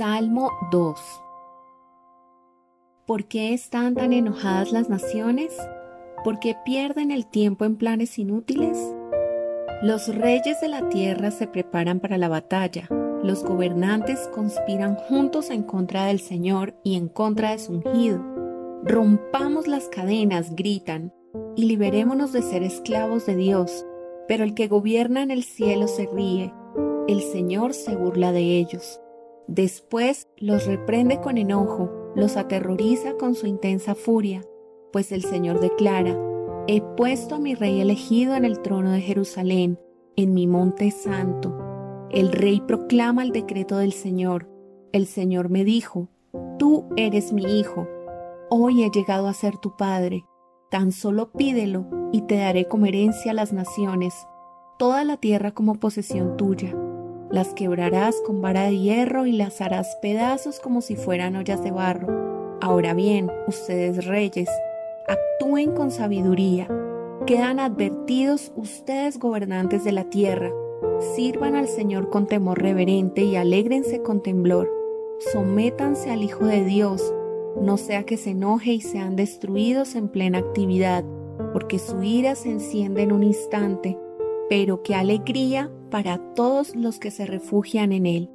Salmo 2 ¿Por qué están tan enojadas las naciones? ¿Por qué pierden el tiempo en planes inútiles? Los reyes de la tierra se preparan para la batalla, los gobernantes conspiran juntos en contra del Señor y en contra de su ungido. Rompamos las cadenas, gritan, y liberémonos de ser esclavos de Dios. Pero el que gobierna en el cielo se ríe, el Señor se burla de ellos. Después los reprende con enojo, los aterroriza con su intensa furia, pues el Señor declara, He puesto a mi rey elegido en el trono de Jerusalén, en mi monte santo. El rey proclama el decreto del Señor. El Señor me dijo, Tú eres mi hijo. Hoy he llegado a ser tu padre. Tan solo pídelo y te daré como herencia a las naciones, toda la tierra como posesión tuya las quebrarás con vara de hierro y las harás pedazos como si fueran ollas de barro. Ahora bien, ustedes reyes, actúen con sabiduría. Quedan advertidos ustedes gobernantes de la tierra. Sirvan al Señor con temor reverente y alégrense con temblor. Sométanse al Hijo de Dios, no sea que se enoje y sean destruidos en plena actividad, porque su ira se enciende en un instante pero qué alegría para todos los que se refugian en Él.